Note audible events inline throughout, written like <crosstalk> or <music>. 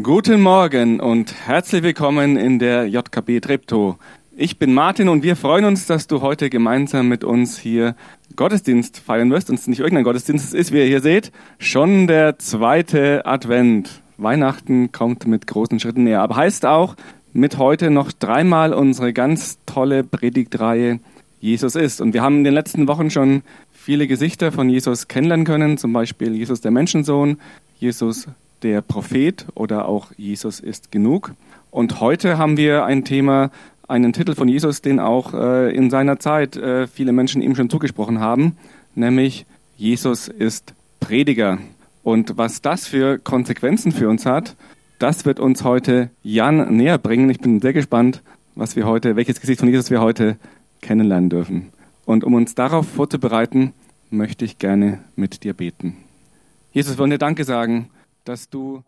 Guten Morgen und herzlich willkommen in der JKB Treptow. Ich bin Martin und wir freuen uns, dass du heute gemeinsam mit uns hier Gottesdienst feiern wirst. Und es ist nicht irgendein Gottesdienst, es ist, wie ihr hier seht, schon der zweite Advent. Weihnachten kommt mit großen Schritten näher. Aber heißt auch, mit heute noch dreimal unsere ganz tolle Predigtreihe Jesus ist. Und wir haben in den letzten Wochen schon viele Gesichter von Jesus kennenlernen können, zum Beispiel Jesus der Menschensohn, Jesus der Prophet oder auch Jesus ist genug. Und heute haben wir ein Thema, einen Titel von Jesus, den auch äh, in seiner Zeit äh, viele Menschen ihm schon zugesprochen haben, nämlich Jesus ist Prediger. Und was das für Konsequenzen für uns hat, das wird uns heute Jan näher bringen. Ich bin sehr gespannt, was wir heute, welches Gesicht von Jesus wir heute kennenlernen dürfen. Und um uns darauf vorzubereiten, möchte ich gerne mit dir beten. Jesus, wir wollen dir Danke sagen dass du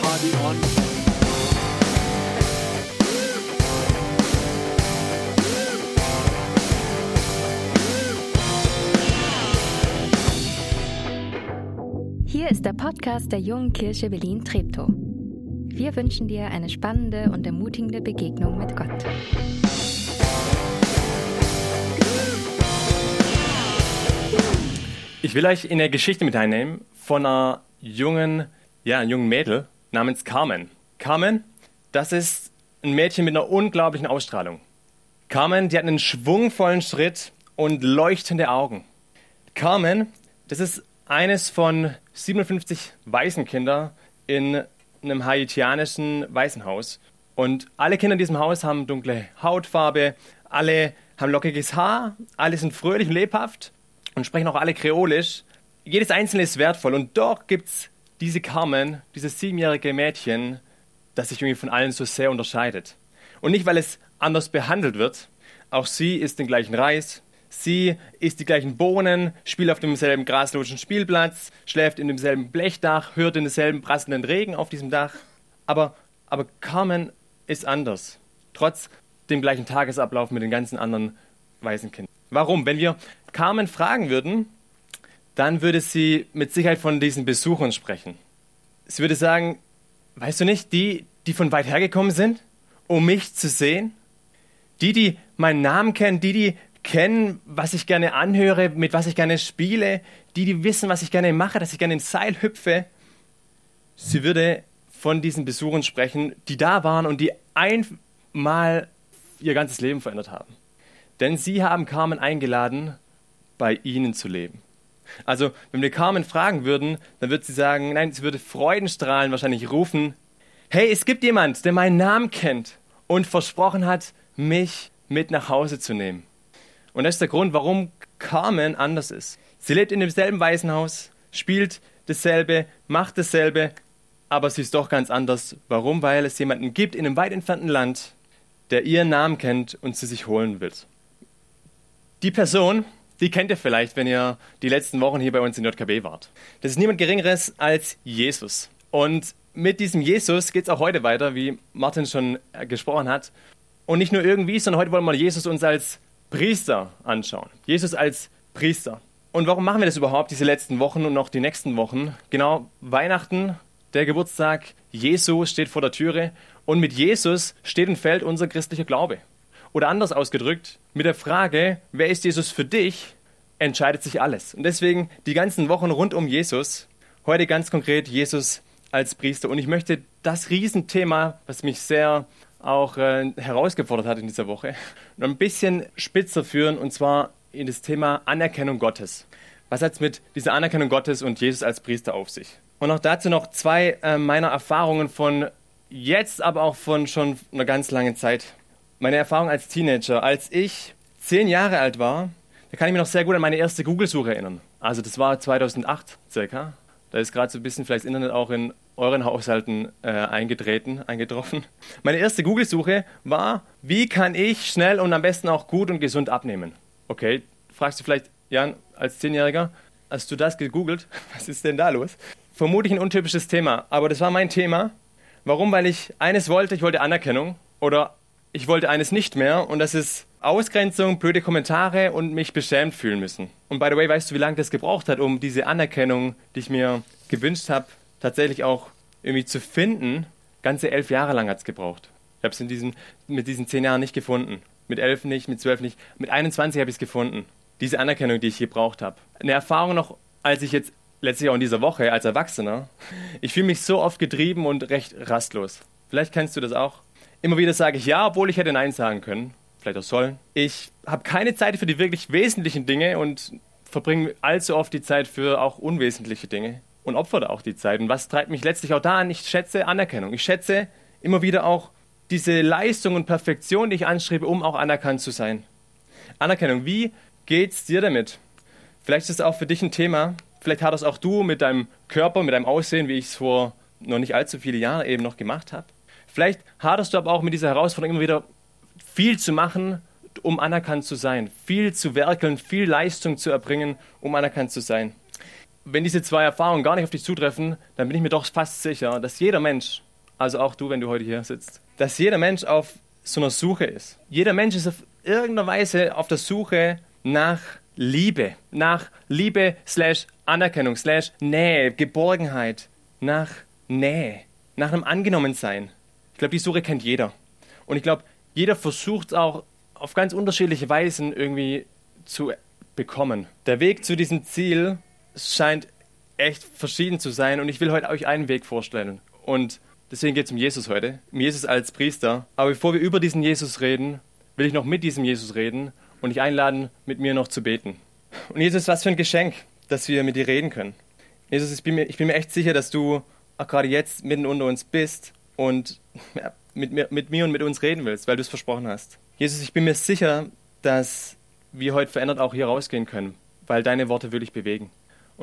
Party on. Hier ist der Podcast der Jungen Kirche Berlin-Treptow. Wir wünschen dir eine spannende und ermutigende Begegnung mit Gott. Ich will euch in eine Geschichte mit einnehmen von einer jungen, ja, einem jungen Mädel namens Carmen. Carmen, das ist ein Mädchen mit einer unglaublichen Ausstrahlung. Carmen, die hat einen schwungvollen Schritt und leuchtende Augen. Carmen, das ist eines von 57 Waisenkinder in einem haitianischen Waisenhaus. Und alle Kinder in diesem Haus haben dunkle Hautfarbe, alle haben lockiges Haar, alle sind fröhlich und lebhaft und sprechen auch alle kreolisch. Jedes Einzelne ist wertvoll und doch gibt es diese Carmen, dieses siebenjährige Mädchen, das sich irgendwie von allen so sehr unterscheidet. Und nicht, weil es anders behandelt wird, auch sie isst den gleichen Reis, Sie isst die gleichen Bohnen, spielt auf demselben graslosen Spielplatz, schläft in demselben Blechdach, hört in demselben prasselnden Regen auf diesem Dach. Aber, aber Carmen ist anders. Trotz dem gleichen Tagesablauf mit den ganzen anderen Waisenkindern. Warum? Wenn wir Carmen fragen würden, dann würde sie mit Sicherheit von diesen Besuchern sprechen. Sie würde sagen, weißt du nicht, die, die von weit hergekommen sind, um mich zu sehen? Die, die meinen Namen kennen, die, die kennen, was ich gerne anhöre, mit was ich gerne spiele, die, die wissen, was ich gerne mache, dass ich gerne ins Seil hüpfe. Sie würde von diesen Besuchern sprechen, die da waren und die einmal ihr ganzes Leben verändert haben. Denn sie haben Carmen eingeladen, bei ihnen zu leben. Also, wenn wir Carmen fragen würden, dann würde sie sagen, nein, sie würde Freudenstrahlen wahrscheinlich rufen, hey, es gibt jemand, der meinen Namen kennt und versprochen hat, mich mit nach Hause zu nehmen. Und das ist der Grund, warum Carmen anders ist. Sie lebt in demselben Waisenhaus, spielt dasselbe, macht dasselbe, aber sie ist doch ganz anders. Warum? Weil es jemanden gibt in einem weit entfernten Land, der ihren Namen kennt und sie sich holen will. Die Person, die kennt ihr vielleicht, wenn ihr die letzten Wochen hier bei uns in JKB wart. Das ist niemand Geringeres als Jesus. Und mit diesem Jesus geht es auch heute weiter, wie Martin schon gesprochen hat. Und nicht nur irgendwie, sondern heute wollen wir Jesus uns als Priester anschauen. Jesus als Priester. Und warum machen wir das überhaupt, diese letzten Wochen und noch die nächsten Wochen? Genau, Weihnachten, der Geburtstag Jesu steht vor der Türe und mit Jesus steht und fällt unser christlicher Glaube. Oder anders ausgedrückt, mit der Frage, wer ist Jesus für dich, entscheidet sich alles. Und deswegen die ganzen Wochen rund um Jesus, heute ganz konkret Jesus als Priester. Und ich möchte das Riesenthema, was mich sehr auch äh, herausgefordert hat in dieser Woche, noch ein bisschen spitzer führen und zwar in das Thema Anerkennung Gottes. Was hat es mit dieser Anerkennung Gottes und Jesus als Priester auf sich? Und auch dazu noch zwei äh, meiner Erfahrungen von jetzt, aber auch von schon einer ganz langen Zeit. Meine Erfahrung als Teenager. Als ich zehn Jahre alt war, da kann ich mich noch sehr gut an meine erste Google-Suche erinnern. Also das war 2008 circa. Da ist gerade so ein bisschen vielleicht das Internet auch in euren Haushalten äh, eingetreten, eingetroffen. Meine erste Google-Suche war, wie kann ich schnell und am besten auch gut und gesund abnehmen? Okay, fragst du vielleicht, Jan, als Zehnjähriger, hast du das gegoogelt? <laughs> Was ist denn da los? Vermutlich ein untypisches Thema, aber das war mein Thema. Warum? Weil ich eines wollte, ich wollte Anerkennung oder ich wollte eines nicht mehr und das ist Ausgrenzung, blöde Kommentare und mich beschämt fühlen müssen. Und by the way, weißt du, wie lange das gebraucht hat, um diese Anerkennung, die ich mir gewünscht habe, tatsächlich auch irgendwie zu finden? Ganze elf Jahre lang hat es gebraucht. Ich habe es diesen, mit diesen zehn Jahren nicht gefunden. Mit elf nicht, mit zwölf nicht. Mit 21 habe ich es gefunden. Diese Anerkennung, die ich gebraucht habe. Eine Erfahrung noch, als ich jetzt letztlich auch in dieser Woche als Erwachsener, ich fühle mich so oft getrieben und recht rastlos. Vielleicht kennst du das auch. Immer wieder sage ich ja, obwohl ich hätte Nein sagen können. Vielleicht auch sollen. Ich habe keine Zeit für die wirklich wesentlichen Dinge und verbringe allzu oft die Zeit für auch unwesentliche Dinge und opfere auch die Zeit. Und was treibt mich letztlich auch da an? Ich schätze Anerkennung. Ich schätze immer wieder auch diese Leistung und Perfektion, die ich anstrebe, um auch anerkannt zu sein. Anerkennung, wie geht's dir damit? Vielleicht ist es auch für dich ein Thema. Vielleicht hattest auch du mit deinem Körper, mit deinem Aussehen, wie ich es vor noch nicht allzu viele Jahren eben noch gemacht habe. Vielleicht hattest du aber auch mit dieser Herausforderung immer wieder viel zu machen, um anerkannt zu sein, viel zu werkeln, viel Leistung zu erbringen, um anerkannt zu sein. Wenn diese zwei Erfahrungen gar nicht auf dich zutreffen, dann bin ich mir doch fast sicher, dass jeder Mensch, also auch du, wenn du heute hier sitzt, dass jeder Mensch auf so einer Suche ist. Jeder Mensch ist auf irgendeiner Weise auf der Suche nach Liebe, nach Liebe slash Anerkennung slash Nähe, Geborgenheit, nach Nähe, nach einem Angenommensein. Ich glaube, die Suche kennt jeder. Und ich glaube, jeder versucht auch auf ganz unterschiedliche Weisen irgendwie zu bekommen. Der Weg zu diesem Ziel scheint echt verschieden zu sein und ich will heute euch einen Weg vorstellen. Und deswegen geht es um Jesus heute, um Jesus als Priester. Aber bevor wir über diesen Jesus reden, will ich noch mit diesem Jesus reden und dich einladen, mit mir noch zu beten. Und Jesus, was für ein Geschenk, dass wir mit dir reden können. Jesus, ich bin mir, ich bin mir echt sicher, dass du auch gerade jetzt mitten unter uns bist und ja, mit, mir, mit mir und mit uns reden willst, weil du es versprochen hast. Jesus, ich bin mir sicher, dass wir heute verändert auch hier rausgehen können, weil deine Worte wirklich bewegen.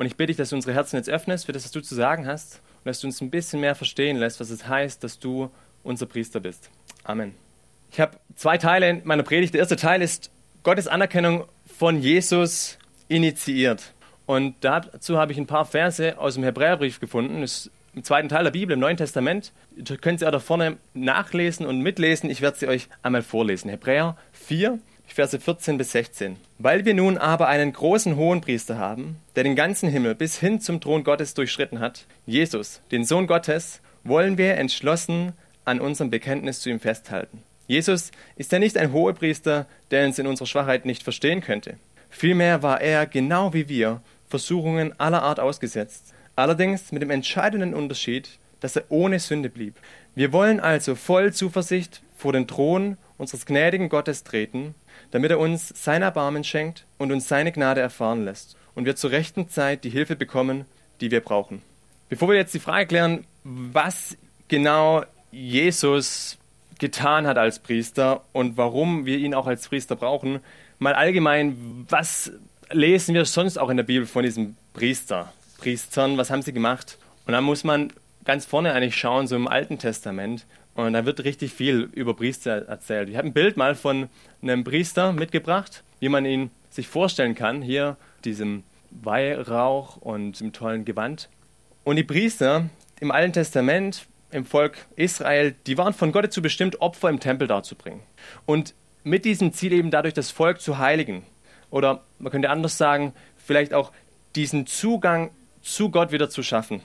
Und ich bitte dich, dass du unsere Herzen jetzt öffnest für das, was du zu sagen hast und dass du uns ein bisschen mehr verstehen lässt, was es heißt, dass du unser Priester bist. Amen. Ich habe zwei Teile in meiner Predigt. Der erste Teil ist Gottes Anerkennung von Jesus initiiert. Und dazu habe ich ein paar Verse aus dem Hebräerbrief gefunden. Das ist im zweiten Teil der Bibel, im Neuen Testament. Ihr könnt auch da vorne nachlesen und mitlesen. Ich werde sie euch einmal vorlesen. Hebräer 4, Verse 14 bis 16. Weil wir nun aber einen großen Hohenpriester haben, der den ganzen Himmel bis hin zum Thron Gottes durchschritten hat, Jesus, den Sohn Gottes, wollen wir entschlossen an unserem Bekenntnis zu ihm festhalten. Jesus ist ja nicht ein Hohepriester, der uns in unserer Schwachheit nicht verstehen könnte. Vielmehr war er, genau wie wir, Versuchungen aller Art ausgesetzt allerdings mit dem entscheidenden Unterschied, dass er ohne Sünde blieb. Wir wollen also voll Zuversicht vor den Thron unseres gnädigen Gottes treten, damit er uns sein Erbarmen schenkt und uns seine Gnade erfahren lässt und wir zur rechten Zeit die Hilfe bekommen, die wir brauchen. Bevor wir jetzt die Frage klären, was genau Jesus getan hat als Priester und warum wir ihn auch als Priester brauchen, mal allgemein, was lesen wir sonst auch in der Bibel von diesem Priester? Priestern, was haben sie gemacht? Und dann muss man ganz vorne eigentlich schauen, so im Alten Testament. Und da wird richtig viel über Priester erzählt. Ich habe ein Bild mal von einem Priester mitgebracht, wie man ihn sich vorstellen kann. Hier diesem Weihrauch und dem tollen Gewand. Und die Priester im Alten Testament, im Volk Israel, die waren von Gott dazu bestimmt, Opfer im Tempel darzubringen. Und mit diesem Ziel eben dadurch das Volk zu heiligen. Oder man könnte anders sagen, vielleicht auch diesen Zugang zu Gott wieder zu schaffen.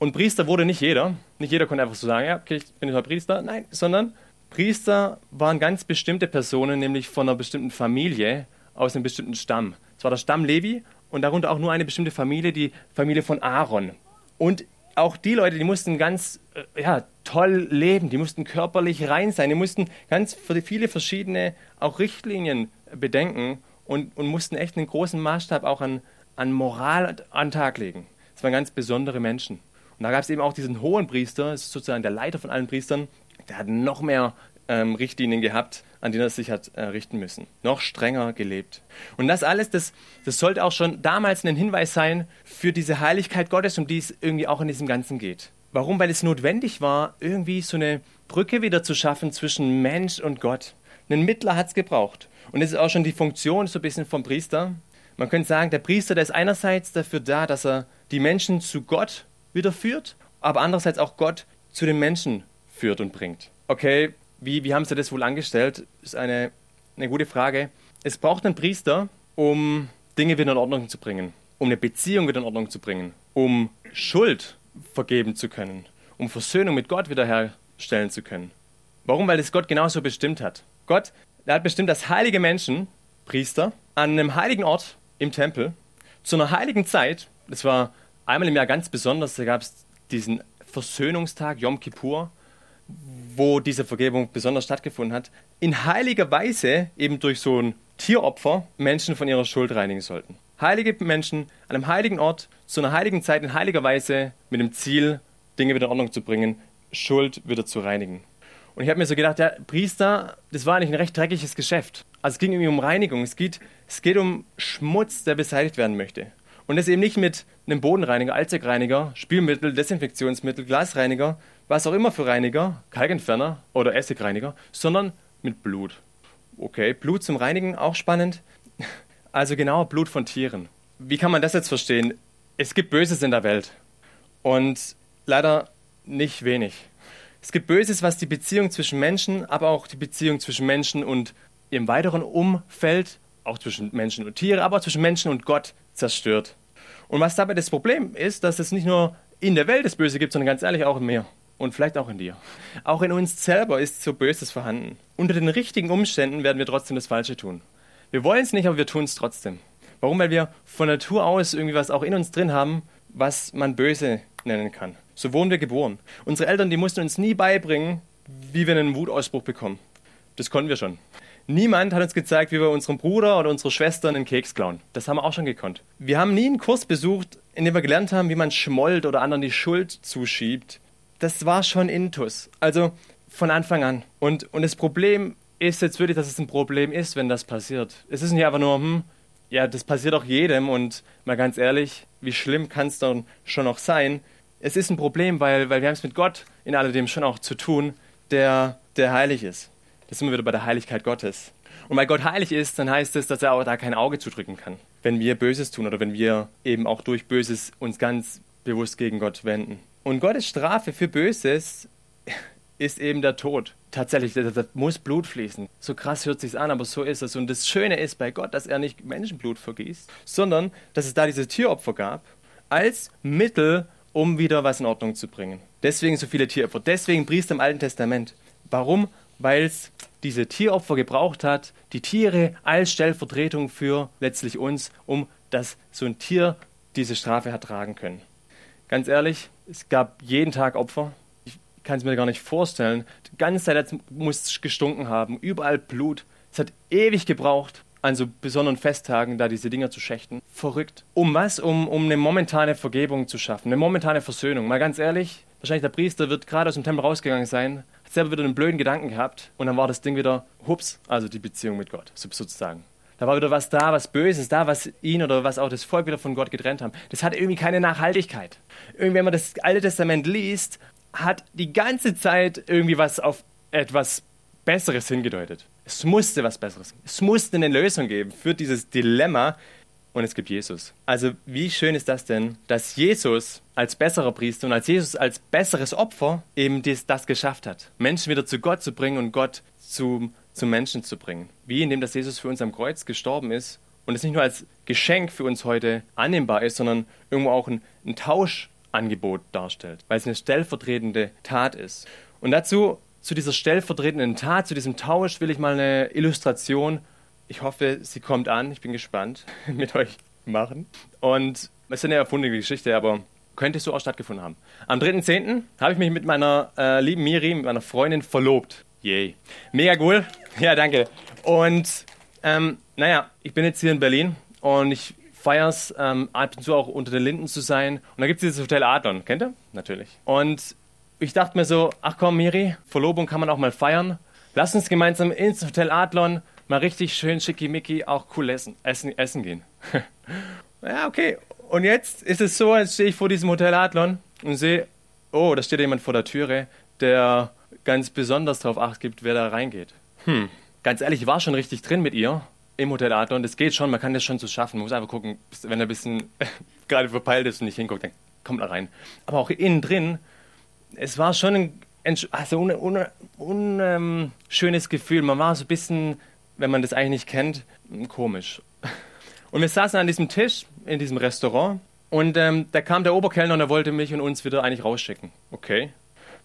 Und Priester wurde nicht jeder. Nicht jeder konnte einfach so sagen, ja, okay, ich bin jetzt Priester. Nein, sondern Priester waren ganz bestimmte Personen, nämlich von einer bestimmten Familie aus einem bestimmten Stamm. Es war der Stamm Levi und darunter auch nur eine bestimmte Familie, die Familie von Aaron. Und auch die Leute, die mussten ganz äh, ja, toll leben, die mussten körperlich rein sein, die mussten ganz viele verschiedene auch Richtlinien bedenken und, und mussten echt einen großen Maßstab auch an, an Moral an den Tag legen. Das waren ganz besondere Menschen. Und da gab es eben auch diesen hohen Priester, das ist sozusagen der Leiter von allen Priestern, der hat noch mehr ähm, Richtlinien gehabt, an denen er sich hat äh, richten müssen. Noch strenger gelebt. Und das alles, das, das sollte auch schon damals ein Hinweis sein für diese Heiligkeit Gottes, um die es irgendwie auch in diesem Ganzen geht. Warum? Weil es notwendig war, irgendwie so eine Brücke wieder zu schaffen zwischen Mensch und Gott. Einen Mittler hat es gebraucht. Und das ist auch schon die Funktion so ein bisschen vom Priester, man könnte sagen, der Priester, der ist einerseits dafür da, dass er die Menschen zu Gott wieder führt, aber andererseits auch Gott zu den Menschen führt und bringt. Okay, wie, wie haben sie das wohl angestellt? Ist eine, eine gute Frage. Es braucht einen Priester, um Dinge wieder in Ordnung zu bringen, um eine Beziehung wieder in Ordnung zu bringen, um Schuld vergeben zu können, um Versöhnung mit Gott wiederherstellen zu können. Warum? Weil es Gott genauso bestimmt hat. Gott der hat bestimmt, dass heilige Menschen, Priester, an einem heiligen Ort im Tempel zu einer heiligen Zeit, das war einmal im Jahr ganz besonders, da gab es diesen Versöhnungstag, Yom Kippur, wo diese Vergebung besonders stattgefunden hat, in heiliger Weise eben durch so ein Tieropfer Menschen von ihrer Schuld reinigen sollten. Heilige Menschen an einem heiligen Ort, zu einer heiligen Zeit, in heiliger Weise, mit dem Ziel, Dinge wieder in Ordnung zu bringen, Schuld wieder zu reinigen. Und ich habe mir so gedacht, der Priester, das war eigentlich ein recht dreckiges Geschäft. Also es ging irgendwie um Reinigung, es geht, es geht um Schmutz, der beseitigt werden möchte. Und das eben nicht mit einem Bodenreiniger, Allzweckreiniger, Spülmittel, Desinfektionsmittel, Glasreiniger, was auch immer für Reiniger, Kalkentferner oder Essigreiniger, sondern mit Blut. Okay, Blut zum Reinigen, auch spannend. <laughs> Also genau Blut von Tieren. Wie kann man das jetzt verstehen? Es gibt Böses in der Welt und leider nicht wenig. Es gibt Böses, was die Beziehung zwischen Menschen, aber auch die Beziehung zwischen Menschen und ihrem weiteren Umfeld, auch zwischen Menschen und Tiere, aber auch zwischen Menschen und Gott zerstört. Und was dabei das Problem ist, dass es nicht nur in der Welt das Böse gibt, sondern ganz ehrlich auch in mir und vielleicht auch in dir. Auch in uns selber ist so Böses vorhanden. Unter den richtigen Umständen werden wir trotzdem das Falsche tun. Wir wollen es nicht, aber wir tun es trotzdem. Warum? Weil wir von Natur aus irgendwie was auch in uns drin haben, was man böse nennen kann. So wurden wir geboren. Unsere Eltern, die mussten uns nie beibringen, wie wir einen Wutausbruch bekommen. Das konnten wir schon. Niemand hat uns gezeigt, wie wir unserem Bruder oder unserer Schwester einen Keks klauen. Das haben wir auch schon gekonnt. Wir haben nie einen Kurs besucht, in dem wir gelernt haben, wie man schmollt oder anderen die Schuld zuschiebt. Das war schon Intus. Also von Anfang an. Und, und das Problem ist jetzt wirklich, dass es ein Problem ist, wenn das passiert. Es ist nicht einfach nur, hm, ja, das passiert auch jedem und mal ganz ehrlich, wie schlimm kann es dann schon noch sein? es ist ein Problem, weil, weil wir haben es mit Gott in alledem schon auch zu tun, der, der heilig ist. Das sind wir wieder bei der Heiligkeit Gottes. Und weil Gott heilig ist, dann heißt es, dass er auch da kein Auge zudrücken kann, wenn wir Böses tun oder wenn wir eben auch durch Böses uns ganz bewusst gegen Gott wenden. Und Gottes Strafe für Böses <laughs> ist eben der Tod. Tatsächlich, da, muss Blut fließen. So krass hört sich an, aber so ist es. Und das Schöne ist bei Gott, dass er nicht Menschenblut vergießt, sondern dass es da diese Tieropfer gab als Mittel, um wieder was in Ordnung zu bringen. Deswegen so viele Tieropfer. Deswegen Priester im Alten Testament. Warum? Weil es diese Tieropfer gebraucht hat, die Tiere als Stellvertretung für letztlich uns, um dass so ein Tier diese Strafe hat tragen können. Ganz ehrlich, es gab jeden Tag Opfer. Ich kann es mir gar nicht vorstellen. Die ganze Zeit muss es gestunken haben, überall Blut. Es hat ewig gebraucht, an so besonderen Festtagen da diese Dinger zu schächten. Verrückt. Um was? Um, um eine momentane Vergebung zu schaffen, eine momentane Versöhnung. Mal ganz ehrlich, wahrscheinlich der Priester wird gerade aus dem Tempel rausgegangen sein, hat selber wieder einen blöden Gedanken gehabt und dann war das Ding wieder, hups, also die Beziehung mit Gott, sozusagen. Da war wieder was da, was Böses da, was ihn oder was auch das Volk wieder von Gott getrennt haben. Das hat irgendwie keine Nachhaltigkeit. Irgendwie, wenn man das Alte Testament liest, hat die ganze Zeit irgendwie was auf etwas Besseres hingedeutet. Es musste was Besseres. Es musste eine Lösung geben für dieses Dilemma. Und es gibt Jesus. Also wie schön ist das denn, dass Jesus als besserer Priester und als Jesus als besseres Opfer eben dies, das geschafft hat. Menschen wieder zu Gott zu bringen und Gott zum, zum Menschen zu bringen. Wie indem dass Jesus für uns am Kreuz gestorben ist und es nicht nur als Geschenk für uns heute annehmbar ist, sondern irgendwo auch ein, ein Tauschangebot darstellt, weil es eine stellvertretende Tat ist. Und dazu zu dieser stellvertretenden Tat, zu diesem Tausch will ich mal eine Illustration. Ich hoffe, sie kommt an. Ich bin gespannt <laughs> mit euch machen. Und es ist eine erfundene Geschichte, aber könnte so auch stattgefunden haben. Am 3.10. habe ich mich mit meiner äh, lieben Miri, mit meiner Freundin, verlobt. Yay. Mega cool. <laughs> Ja, danke. Und ähm, naja, ich bin jetzt hier in Berlin und ich feiere es, ähm, ab und zu auch unter den Linden zu sein. Und da gibt es dieses Hotel Adlon. Kennt ihr? Natürlich. Und ich dachte mir so, ach komm, Miri, Verlobung kann man auch mal feiern. Lass uns gemeinsam ins Hotel Adlon mal richtig schön schickimicki auch cool essen, essen, essen gehen. <laughs> ja, okay. Und jetzt ist es so, jetzt stehe ich vor diesem Hotel Adlon und sehe, oh, da steht jemand vor der Türe, der ganz besonders darauf acht gibt, wer da reingeht. Hm, ganz ehrlich, ich war schon richtig drin mit ihr im Hotel Adlon. Das geht schon, man kann das schon so schaffen. Man muss einfach gucken, wenn er ein bisschen <laughs> gerade verpeilt ist und nicht hinguckt, dann kommt er rein. Aber auch innen drin es war schon ein also un, un, un ähm, schönes Gefühl. Man war so ein bisschen, wenn man das eigentlich nicht kennt, komisch. Und wir saßen an diesem Tisch in diesem Restaurant und ähm, da kam der Oberkellner und er wollte mich und uns wieder eigentlich rausschicken. Okay.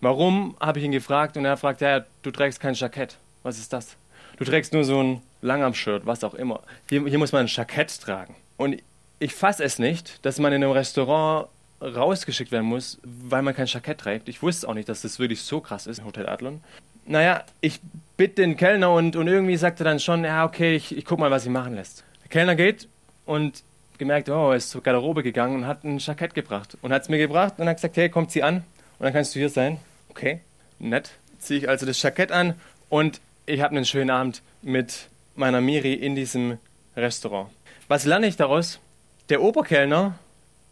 Warum, habe ich ihn gefragt und er fragt, ja, du trägst kein Jackett. Was ist das? Du trägst nur so ein Langarm-Shirt, was auch immer. Hier, hier muss man ein Jackett tragen. Und ich fasse es nicht, dass man in einem Restaurant rausgeschickt werden muss, weil man kein Jackett trägt. Ich wusste auch nicht, dass das wirklich so krass ist, Hotel Adlon. Naja, ich bitte den Kellner und, und irgendwie sagt er dann schon, ja, okay, ich, ich guck mal, was sie machen lässt. Der Kellner geht und gemerkt, oh, er ist zur Garderobe gegangen und hat ein Jackett gebracht. Und hat es mir gebracht und hat gesagt, hey, kommt sie an und dann kannst du hier sein. Okay, nett. Ziehe ich also das Jackett an und ich habe einen schönen Abend mit meiner Miri in diesem Restaurant. Was lerne ich daraus? Der Oberkellner,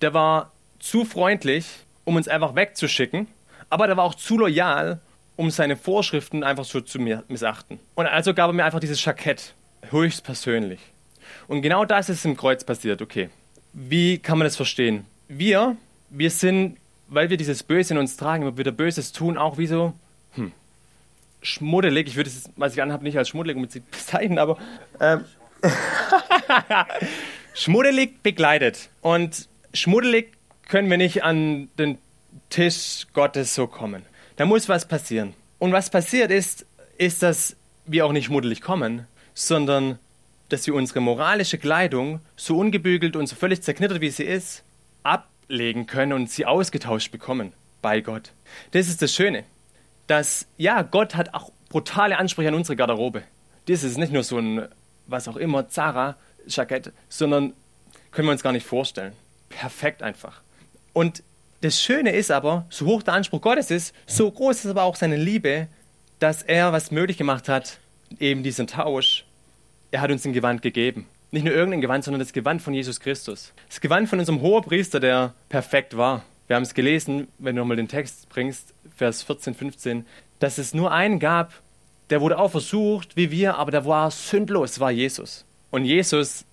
der war zu freundlich, um uns einfach wegzuschicken, aber der war auch zu loyal, um seine Vorschriften einfach so zu missachten. Und also gab er mir einfach dieses Jackett, höchstpersönlich. Und genau das ist im Kreuz passiert. Okay, wie kann man das verstehen? Wir, wir sind, weil wir dieses Böse in uns tragen, immer wieder Böses tun, auch wie so, hm, schmuddelig. Ich würde es, was ich anhabe, nicht als schmuddelig bezeichnen, aber ähm, <laughs> schmuddelig begleitet. Und schmuddelig können wir nicht an den Tisch Gottes so kommen. Da muss was passieren. Und was passiert ist, ist, dass wir auch nicht schmuddelig kommen, sondern dass wir unsere moralische Kleidung, so ungebügelt und so völlig zerknittert wie sie ist, ablegen können und sie ausgetauscht bekommen bei Gott. Das ist das Schöne, dass ja, Gott hat auch brutale Ansprüche an unsere Garderobe. Das ist nicht nur so ein, was auch immer, Zara-Jackett, sondern können wir uns gar nicht vorstellen. Perfekt einfach. Und das Schöne ist aber, so hoch der Anspruch Gottes ist, so groß ist aber auch seine Liebe, dass er was möglich gemacht hat, eben diesen Tausch. Er hat uns ein Gewand gegeben. Nicht nur irgendein Gewand, sondern das Gewand von Jesus Christus. Das Gewand von unserem Hohepriester, der perfekt war. Wir haben es gelesen, wenn du nochmal den Text bringst, Vers 14, 15, dass es nur einen gab, der wurde auch versucht, wie wir, aber der war sündlos, war Jesus. Und Jesus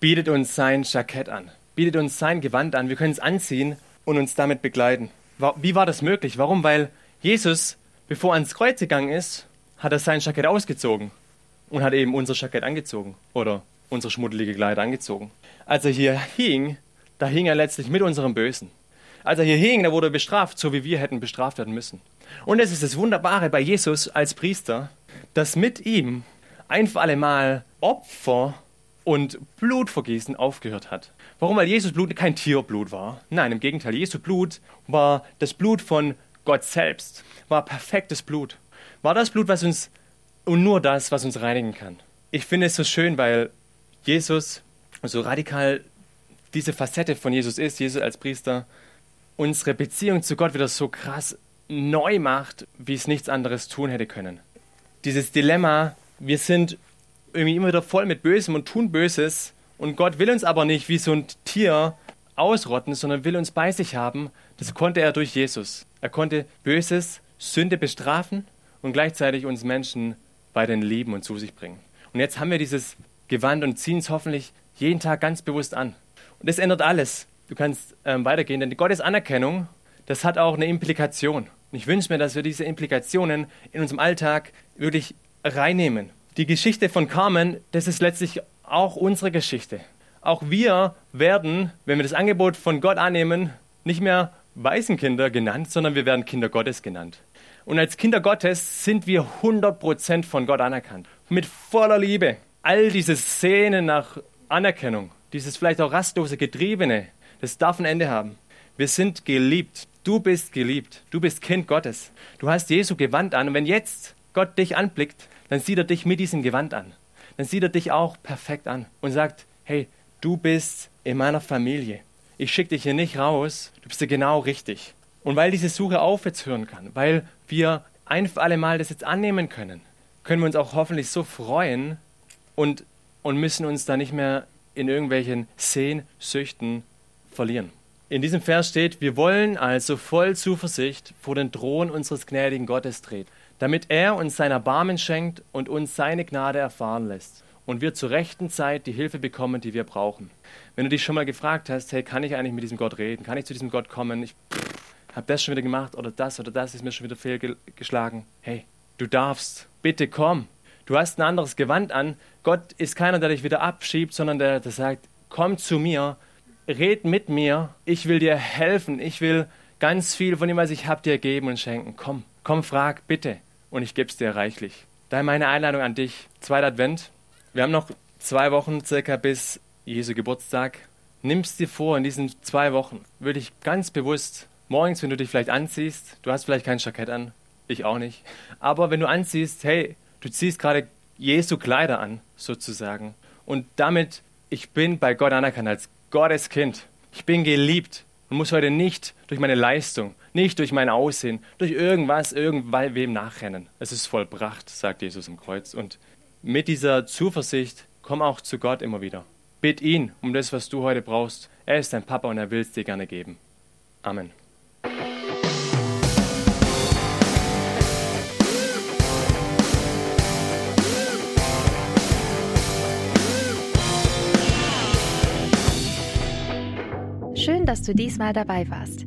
bietet uns sein Jackett an bietet uns sein Gewand an. Wir können es anziehen und uns damit begleiten. Wie war das möglich? Warum? Weil Jesus, bevor er ans Kreuz gegangen ist, hat er sein Jackett ausgezogen und hat eben unser Jackett angezogen oder unsere schmuddelige Kleider angezogen. Als er hier hing, da hing er letztlich mit unserem Bösen. Als er hier hing, da wurde er bestraft, so wie wir hätten bestraft werden müssen. Und es ist das Wunderbare bei Jesus als Priester, dass mit ihm ein für alle Mal Opfer und Blutvergießen aufgehört hat. Warum? Weil Jesus Blut kein Tierblut war. Nein, im Gegenteil, Jesu Blut war das Blut von Gott selbst, war perfektes Blut. War das Blut, was uns und nur das, was uns reinigen kann. Ich finde es so schön, weil Jesus so radikal diese Facette von Jesus ist, Jesus als Priester, unsere Beziehung zu Gott wieder so krass neu macht, wie es nichts anderes tun hätte können. Dieses Dilemma, wir sind irgendwie immer wieder voll mit Bösem und tun Böses. Und Gott will uns aber nicht wie so ein Tier ausrotten, sondern will uns bei sich haben. Das konnte er durch Jesus. Er konnte Böses, Sünde bestrafen und gleichzeitig uns Menschen weiterhin lieben und zu sich bringen. Und jetzt haben wir dieses Gewand und ziehen es hoffentlich jeden Tag ganz bewusst an. Und das ändert alles. Du kannst ähm, weitergehen, denn Gottes Anerkennung, das hat auch eine Implikation. Und ich wünsche mir, dass wir diese Implikationen in unserem Alltag wirklich reinnehmen. Die Geschichte von Carmen, das ist letztlich auch unsere Geschichte. Auch wir werden, wenn wir das Angebot von Gott annehmen, nicht mehr Waisenkinder genannt, sondern wir werden Kinder Gottes genannt. Und als Kinder Gottes sind wir 100% von Gott anerkannt. Mit voller Liebe. All diese Szenen nach Anerkennung, dieses vielleicht auch rastlose Getriebene, das darf ein Ende haben. Wir sind geliebt. Du bist geliebt. Du bist Kind Gottes. Du hast Jesu gewandt an. Und wenn jetzt Gott dich anblickt, dann sieht er dich mit diesem Gewand an. Dann sieht er dich auch perfekt an und sagt, hey, du bist in meiner Familie. Ich schicke dich hier nicht raus, du bist hier genau richtig. Und weil diese Suche auf hören kann, weil wir ein für alle Mal das jetzt annehmen können, können wir uns auch hoffentlich so freuen und, und müssen uns da nicht mehr in irgendwelchen Sehnsüchten verlieren. In diesem Vers steht, wir wollen also voll Zuversicht vor den Thron unseres gnädigen Gottes treten damit er uns sein Erbarmen schenkt und uns seine Gnade erfahren lässt und wir zur rechten Zeit die Hilfe bekommen, die wir brauchen. Wenn du dich schon mal gefragt hast, hey, kann ich eigentlich mit diesem Gott reden? Kann ich zu diesem Gott kommen? Ich habe das schon wieder gemacht oder das oder das ist mir schon wieder fehlgeschlagen. Hey, du darfst, bitte komm. Du hast ein anderes Gewand an. Gott ist keiner, der dich wieder abschiebt, sondern der, der sagt, komm zu mir, red mit mir, ich will dir helfen, ich will ganz viel von dem, was ich habe, dir geben und schenken. Komm, komm, frag, bitte. Und ich gebe es dir reichlich. Daher meine Einladung an dich. Zweiter Advent. Wir haben noch zwei Wochen circa bis Jesu Geburtstag. Nimmst dir vor, in diesen zwei Wochen würde ich ganz bewusst morgens, wenn du dich vielleicht anziehst, du hast vielleicht kein Jackett an, ich auch nicht, aber wenn du anziehst, hey, du ziehst gerade Jesu Kleider an, sozusagen. Und damit, ich bin bei Gott anerkannt als Gottes Kind. Ich bin geliebt und muss heute nicht durch meine Leistung, nicht durch mein Aussehen, durch irgendwas, irgendwem nachrennen. Es ist vollbracht, sagt Jesus im Kreuz. Und mit dieser Zuversicht komm auch zu Gott immer wieder. Bitt ihn um das, was du heute brauchst. Er ist dein Papa und er will es dir gerne geben. Amen. Schön, dass du diesmal dabei warst.